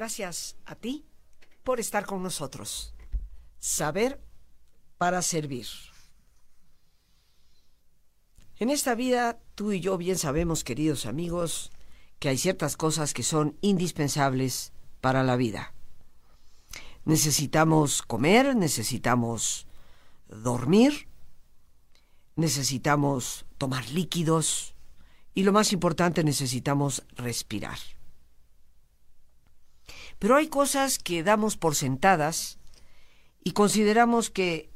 Gracias a ti por estar con nosotros. Saber para servir. En esta vida, tú y yo bien sabemos, queridos amigos, que hay ciertas cosas que son indispensables para la vida. Necesitamos comer, necesitamos dormir, necesitamos tomar líquidos y lo más importante, necesitamos respirar. Pero hay cosas que damos por sentadas y consideramos que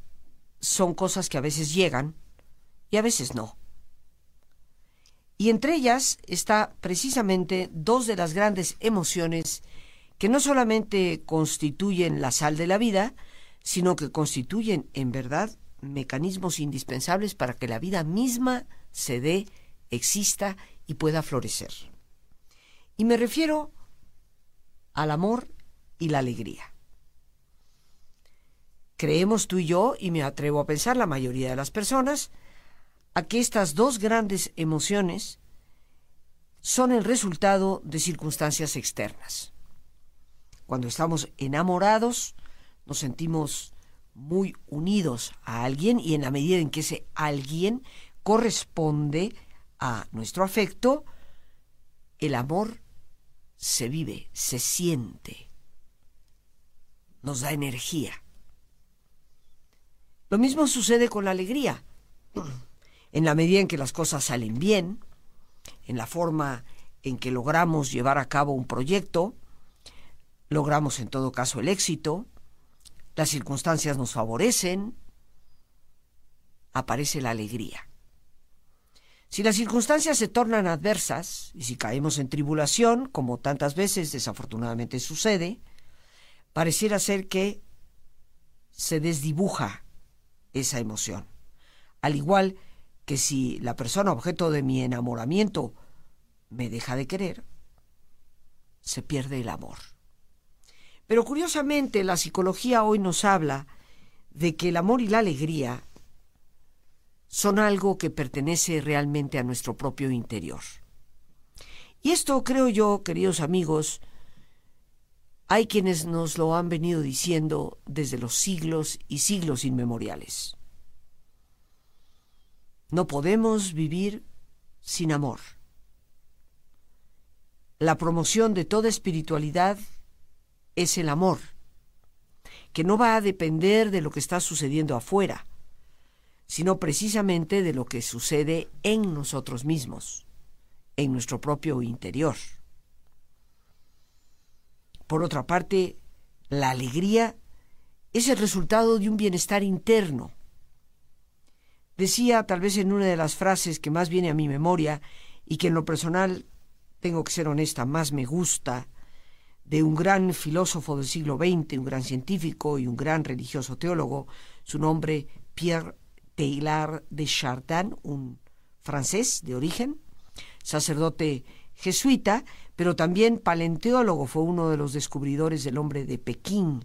son cosas que a veces llegan y a veces no. Y entre ellas está precisamente dos de las grandes emociones que no solamente constituyen la sal de la vida, sino que constituyen en verdad mecanismos indispensables para que la vida misma se dé, exista y pueda florecer. Y me refiero al amor y la alegría. Creemos tú y yo, y me atrevo a pensar la mayoría de las personas, a que estas dos grandes emociones son el resultado de circunstancias externas. Cuando estamos enamorados, nos sentimos muy unidos a alguien y en la medida en que ese alguien corresponde a nuestro afecto, el amor se vive, se siente, nos da energía. Lo mismo sucede con la alegría. En la medida en que las cosas salen bien, en la forma en que logramos llevar a cabo un proyecto, logramos en todo caso el éxito, las circunstancias nos favorecen, aparece la alegría. Si las circunstancias se tornan adversas y si caemos en tribulación, como tantas veces desafortunadamente sucede, pareciera ser que se desdibuja esa emoción. Al igual que si la persona objeto de mi enamoramiento me deja de querer, se pierde el amor. Pero curiosamente la psicología hoy nos habla de que el amor y la alegría son algo que pertenece realmente a nuestro propio interior. Y esto creo yo, queridos amigos, hay quienes nos lo han venido diciendo desde los siglos y siglos inmemoriales. No podemos vivir sin amor. La promoción de toda espiritualidad es el amor, que no va a depender de lo que está sucediendo afuera, sino precisamente de lo que sucede en nosotros mismos, en nuestro propio interior. Por otra parte, la alegría es el resultado de un bienestar interno. Decía, tal vez en una de las frases que más viene a mi memoria y que en lo personal, tengo que ser honesta, más me gusta, de un gran filósofo del siglo XX, un gran científico y un gran religioso teólogo, su nombre Pierre Teilhard de Chardin, un francés de origen, sacerdote jesuita, pero también paleontólogo, fue uno de los descubridores del hombre de Pekín,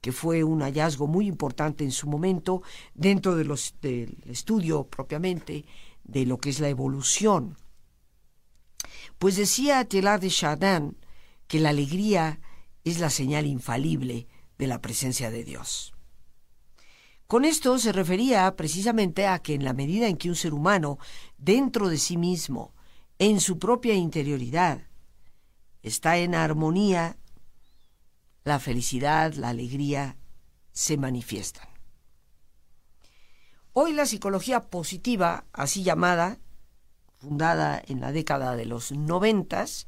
que fue un hallazgo muy importante en su momento dentro de del estudio propiamente de lo que es la evolución. Pues decía Teilhard de Chardin que la alegría es la señal infalible de la presencia de Dios. Con esto se refería precisamente a que en la medida en que un ser humano, dentro de sí mismo, en su propia interioridad, está en armonía, la felicidad, la alegría se manifiestan. Hoy la psicología positiva, así llamada, fundada en la década de los noventas,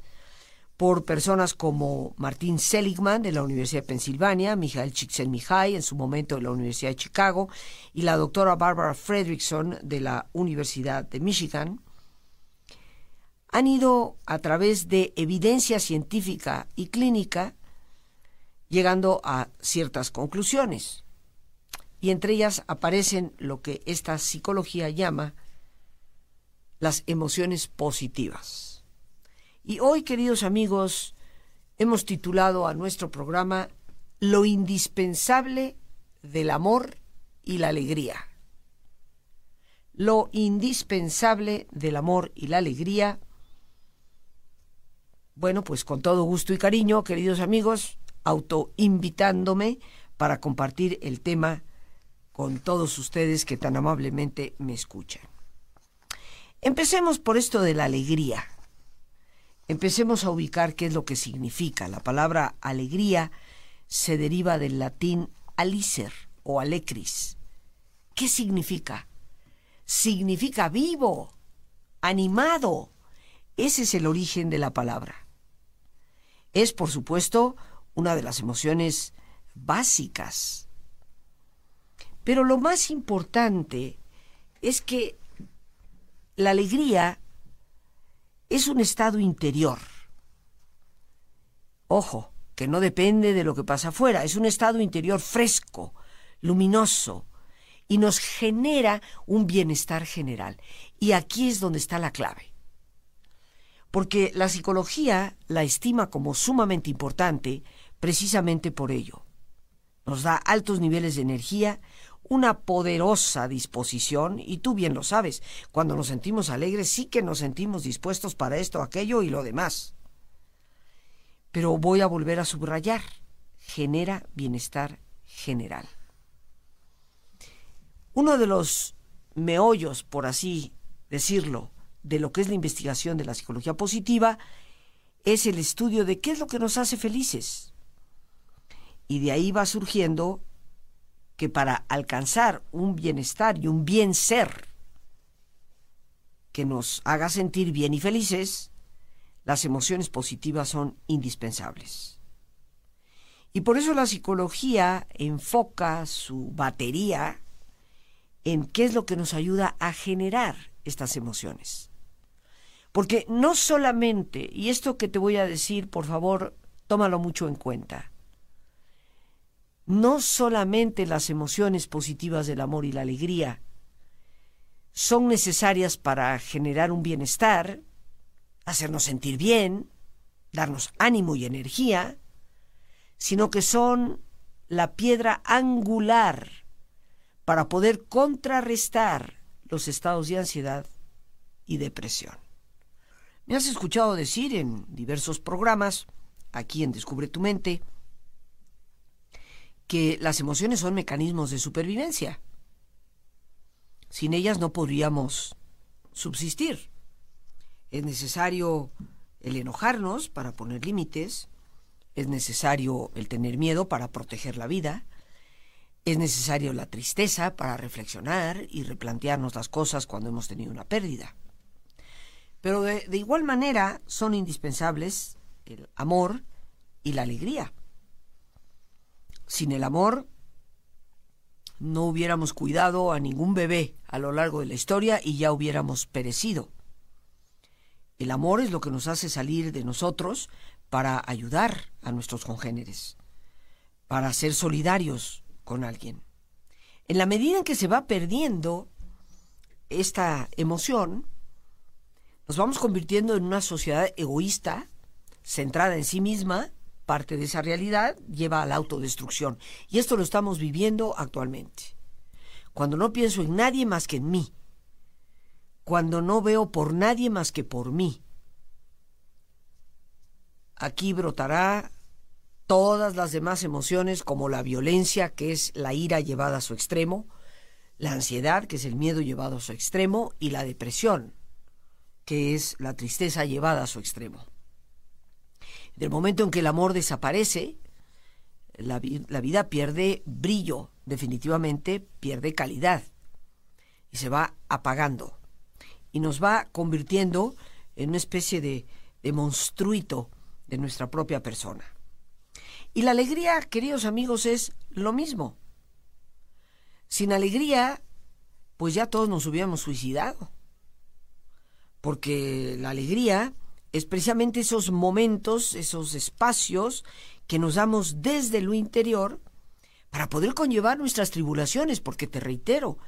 por personas como Martín Seligman de la Universidad de Pensilvania, Mijael Csikszentmihalyi en su momento de la Universidad de Chicago y la doctora Barbara Fredrickson de la Universidad de Michigan, han ido a través de evidencia científica y clínica llegando a ciertas conclusiones. Y entre ellas aparecen lo que esta psicología llama las emociones positivas. Y hoy, queridos amigos, hemos titulado a nuestro programa Lo indispensable del amor y la alegría. Lo indispensable del amor y la alegría bueno, pues con todo gusto y cariño, queridos amigos, autoinvitándome para compartir el tema con todos ustedes que tan amablemente me escuchan. Empecemos por esto de la alegría. Empecemos a ubicar qué es lo que significa. La palabra alegría se deriva del latín alicer o alecris. ¿Qué significa? Significa vivo, animado. Ese es el origen de la palabra. Es, por supuesto, una de las emociones básicas. Pero lo más importante es que la alegría es un estado interior. Ojo, que no depende de lo que pasa afuera, es un estado interior fresco, luminoso, y nos genera un bienestar general. Y aquí es donde está la clave porque la psicología la estima como sumamente importante precisamente por ello. Nos da altos niveles de energía, una poderosa disposición, y tú bien lo sabes, cuando nos sentimos alegres sí que nos sentimos dispuestos para esto, aquello y lo demás. Pero voy a volver a subrayar, genera bienestar general. Uno de los meollos, por así decirlo, de lo que es la investigación de la psicología positiva es el estudio de qué es lo que nos hace felices. Y de ahí va surgiendo que para alcanzar un bienestar y un bien ser que nos haga sentir bien y felices, las emociones positivas son indispensables. Y por eso la psicología enfoca su batería en qué es lo que nos ayuda a generar estas emociones. Porque no solamente, y esto que te voy a decir, por favor, tómalo mucho en cuenta, no solamente las emociones positivas del amor y la alegría son necesarias para generar un bienestar, hacernos sentir bien, darnos ánimo y energía, sino que son la piedra angular para poder contrarrestar los estados de ansiedad y depresión. Me has escuchado decir en diversos programas, aquí en Descubre tu mente, que las emociones son mecanismos de supervivencia. Sin ellas no podríamos subsistir. Es necesario el enojarnos para poner límites, es necesario el tener miedo para proteger la vida, es necesario la tristeza para reflexionar y replantearnos las cosas cuando hemos tenido una pérdida. Pero de, igual manera son indispensables el amor y la alegría. Sin el amor no hubiéramos cuidado a ningún bebé a lo largo de la historia y ya hubiéramos perecido. El amor es lo que nos hace salir de nosotros para ayudar a nuestros congéneres, para ser solidarios con alguien. En la medida en que se va perdiendo esta emoción, nos vamos convirtiendo en una sociedad egoísta, centrada en sí misma, parte de esa realidad lleva a la autodestrucción. Y esto lo estamos viviendo actualmente. Cuando no pienso en nadie más que en mí, cuando no veo por nadie más que por mí, aquí brotará todas las demás emociones como la violencia, que es la ira llevada a su extremo, la ansiedad, que es el miedo llevado a su extremo, y la depresión, que es la tristeza llevada a su extremo. Del momento en que el amor desaparece, la, vida pierde brillo, definitivamente pierde calidad y se va apagando y nos va convirtiendo en una especie de, de monstruito de nuestra propia persona. Y la alegría, queridos amigos, es lo mismo. Sin alegría, pues ya todos nos hubiéramos suicidado porque la alegría es precisamente esos momentos, esos espacios que nos damos desde lo interior para poder conllevar nuestras tribulaciones, porque te reitero,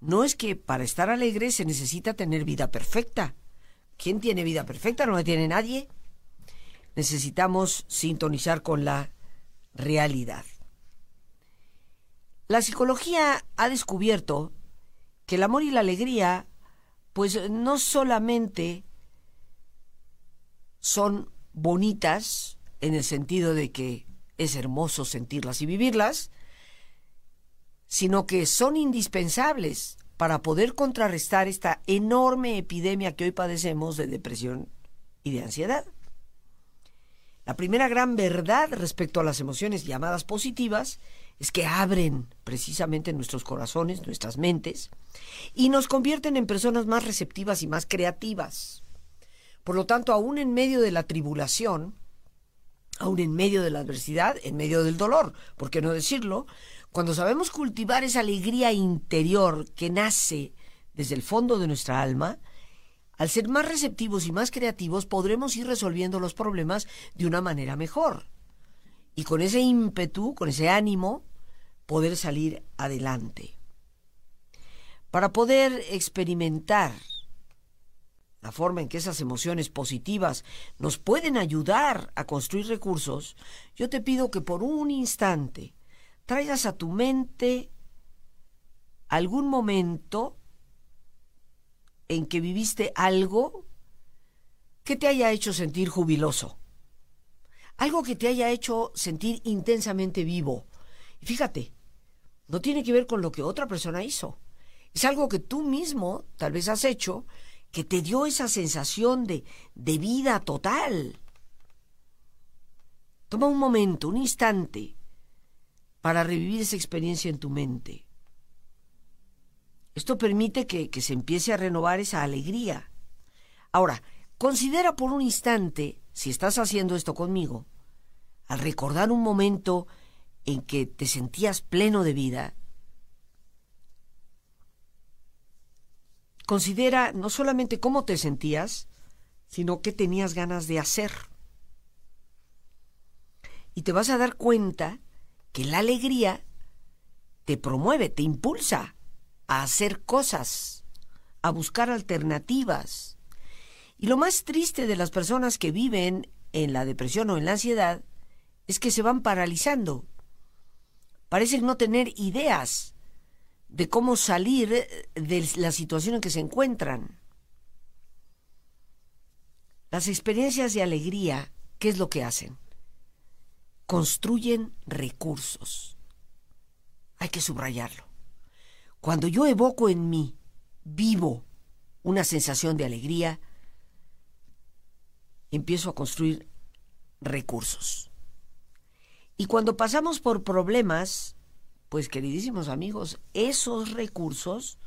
no es que para estar alegre se necesita tener vida perfecta. ¿Quién tiene vida perfecta? No la tiene nadie. Necesitamos sintonizar con la realidad. La psicología ha descubierto que el amor y la alegría pues no solamente son bonitas en el sentido de que es hermoso sentirlas y vivirlas, sino que son indispensables para poder contrarrestar esta enorme epidemia que hoy padecemos de depresión y de ansiedad. La primera gran verdad respecto a las emociones llamadas positivas es que abren precisamente nuestros corazones, nuestras mentes, y nos convierten en personas más receptivas y más creativas. Por lo tanto, aún en medio de la tribulación, aún en medio de la adversidad, en medio del dolor, ¿por qué no decirlo? Cuando sabemos cultivar esa alegría interior que nace desde el fondo de nuestra alma, al ser más receptivos y más creativos podremos ir resolviendo los problemas de una manera mejor. Y con ese ímpetu, con ese ánimo, poder salir adelante. Para poder experimentar la forma en que esas emociones positivas nos pueden ayudar a construir recursos, yo te pido que por un instante traigas a tu mente algún momento en que viviste algo que te haya hecho sentir jubiloso, algo que te haya hecho sentir intensamente vivo. Y fíjate, no tiene que ver con lo que otra persona hizo. Es algo que tú mismo tal vez has hecho que te dio esa sensación de, de vida total. Toma un momento, un instante, para revivir esa experiencia en tu mente. Esto permite que, que se empiece a renovar esa alegría. Ahora, considera por un instante, si estás haciendo esto conmigo, al recordar un momento en que te sentías pleno de vida, considera no solamente cómo te sentías, sino qué tenías ganas de hacer. Y te vas a dar cuenta que la alegría te promueve, te impulsa a hacer cosas, a buscar alternativas. Y lo más triste de las personas que viven en la depresión o en la ansiedad es que se van paralizando. Parecen no tener ideas de cómo salir de la situación en que se encuentran. Las experiencias de alegría, ¿qué es lo que hacen? Construyen recursos. Hay que subrayarlo. Cuando yo evoco en mí, vivo, una sensación de alegría, empiezo a construir recursos. Y cuando pasamos por problemas, pues queridísimos amigos, esos recursos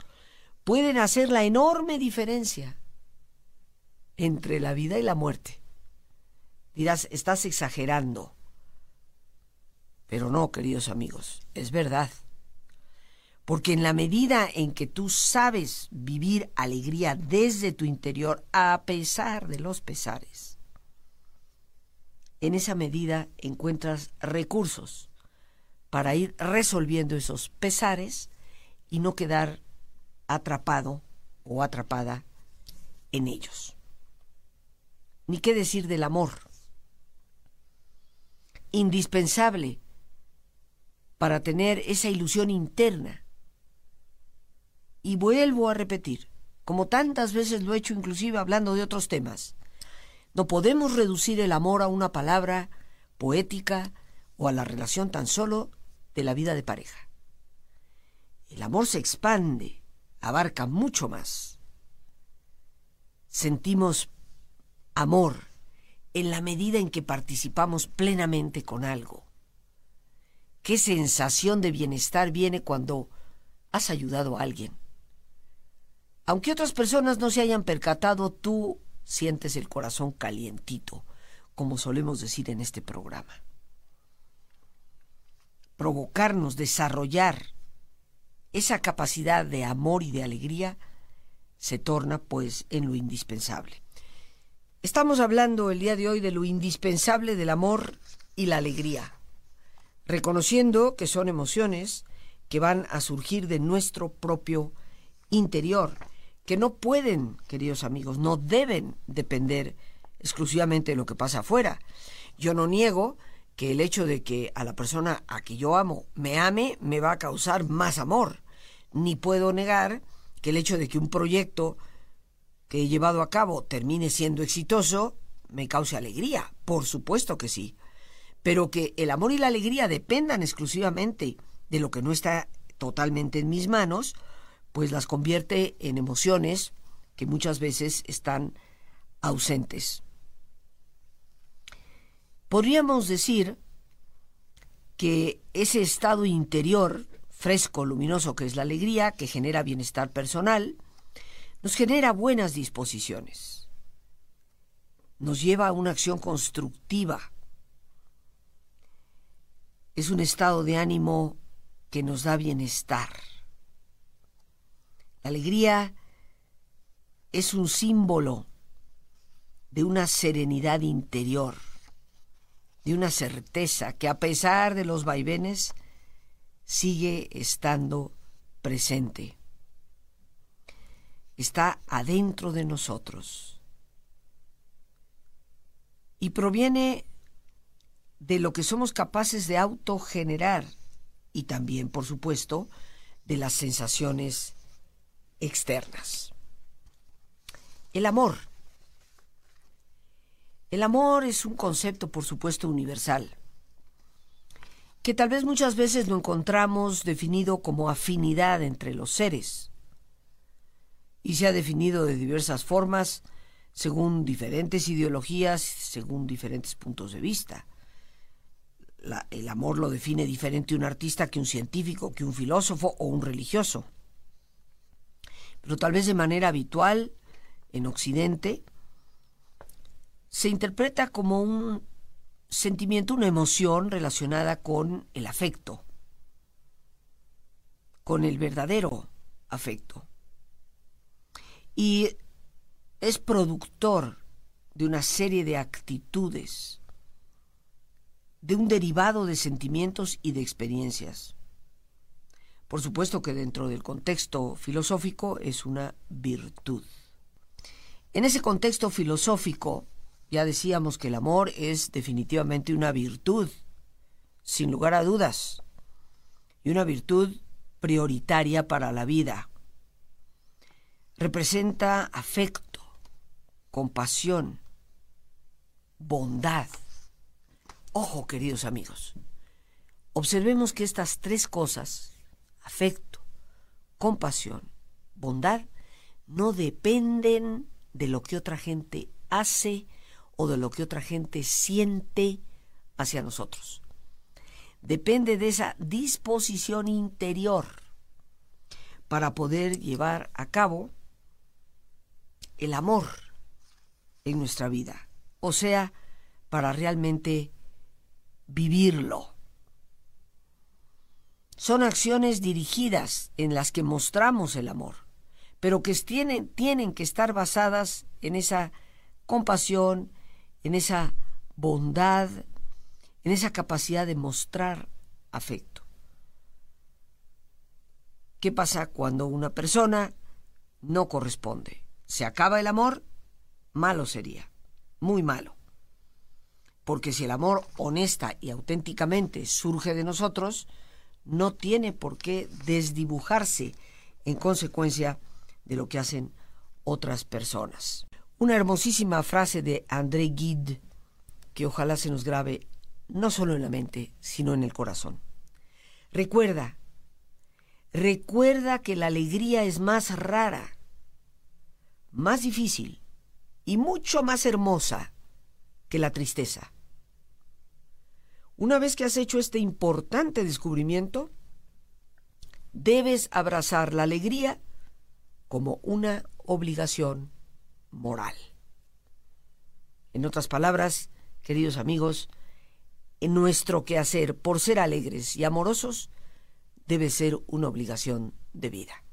pueden hacer la enorme diferencia entre la vida y la muerte. Dirás, estás exagerando. Pero no, queridos amigos, es verdad. Porque en la medida en que tú sabes vivir alegría desde tu interior, a pesar de los pesares, en esa medida encuentras recursos para ir resolviendo esos pesares y no quedar atrapado o atrapada en ellos. Ni qué decir del amor. Indispensable para tener esa ilusión interna y vuelvo a repetir, como tantas veces lo he hecho inclusive hablando de otros temas, no podemos reducir el amor a una palabra poética o a la relación tan solo de la vida de pareja. El amor se expande, abarca mucho más. Sentimos amor en la medida en que participamos plenamente con algo. ¿Qué sensación de bienestar viene cuando has ayudado a alguien? Aunque otras personas no se hayan percatado, tú sientes el corazón calientito, como solemos decir en este programa. Provocarnos, desarrollar esa capacidad de amor y de alegría se torna pues en lo indispensable. Estamos hablando el día de hoy de lo indispensable del amor y la alegría, reconociendo que son emociones que van a surgir de nuestro propio interior que no pueden, queridos amigos, no deben depender exclusivamente de lo que pasa afuera. Yo no niego que el hecho de que a la persona a que yo amo me ame me va a causar más amor, ni puedo negar que el hecho de que un proyecto que he llevado a cabo termine siendo exitoso me cause alegría, Por supuesto que sí. Pero que el amor y la alegría dependan exclusivamente de lo que no está totalmente en mis manos, pues las convierte en emociones que muchas veces están ausentes. Podríamos decir que ese estado interior, fresco, luminoso, que es la alegría, que genera bienestar personal, nos genera buenas disposiciones, nos lleva a una acción constructiva, es un estado de ánimo que nos da bienestar. La alegría es un símbolo de una serenidad interior, de una certeza que a pesar de los vaivenes sigue estando presente. Está adentro de nosotros y proviene de lo que somos capaces de autogenerar y también, por supuesto, de las sensaciones externas. El amor. El amor es un concepto, por supuesto, universal, que tal vez muchas veces lo encontramos definido como afinidad entre los seres, y se ha definido de diversas formas, según diferentes ideologías, según diferentes puntos de vista el amor lo define diferente un artista que un científico, que un filósofo o un religioso. Pero tal vez de manera habitual, en Occidente, se interpreta como un sentimiento, una emoción relacionada con el afecto, con el verdadero afecto. Y es productor de una serie de actitudes de un derivado de sentimientos y de experiencias. Por supuesto que dentro del contexto filosófico es una virtud. En ese contexto filosófico, ya decíamos que el amor es definitivamente una virtud, sin lugar a dudas, y una virtud prioritaria para la vida. Representa afecto, compasión, bondad Ojo, queridos amigos, observemos que estas tres cosas, afecto, compasión, bondad, no dependen de lo que otra gente hace o de lo que otra gente siente hacia nosotros. Depende de esa disposición interior para poder llevar a cabo el amor en nuestra vida, o sea, para realmente vivirlo. Son acciones dirigidas en las que mostramos el amor, pero que tienen, tienen que estar basadas en esa compasión, en esa bondad, en esa capacidad de mostrar afecto. ¿Qué pasa cuando una persona no corresponde? ¿Se acaba el amor? Malo sería, muy malo porque si el amor honesta y auténticamente surge de nosotros, no tiene por qué desdibujarse en consecuencia de lo que hacen otras personas. Una hermosísima frase de André Gide que ojalá se nos grabe no solo en la mente, sino en el corazón. Recuerda, recuerda que la alegría es más rara, más difícil y mucho más hermosa que la tristeza. Una vez que has hecho este importante descubrimiento, debes abrazar la alegría como una obligación moral. En otras palabras, queridos amigos, en nuestro quehacer por ser alegres y amorosos debe ser una obligación de vida.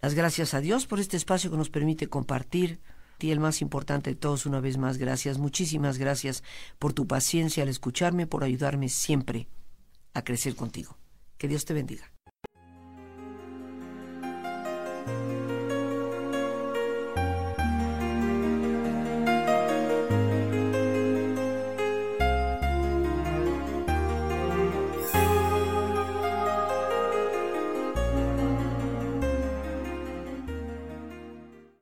Las gracias a Dios por este espacio que nos permite compartir. Y el más importante de todos, una vez más, gracias, muchísimas gracias por tu paciencia al escucharme, por ayudarme siempre a crecer contigo. Que Dios te bendiga.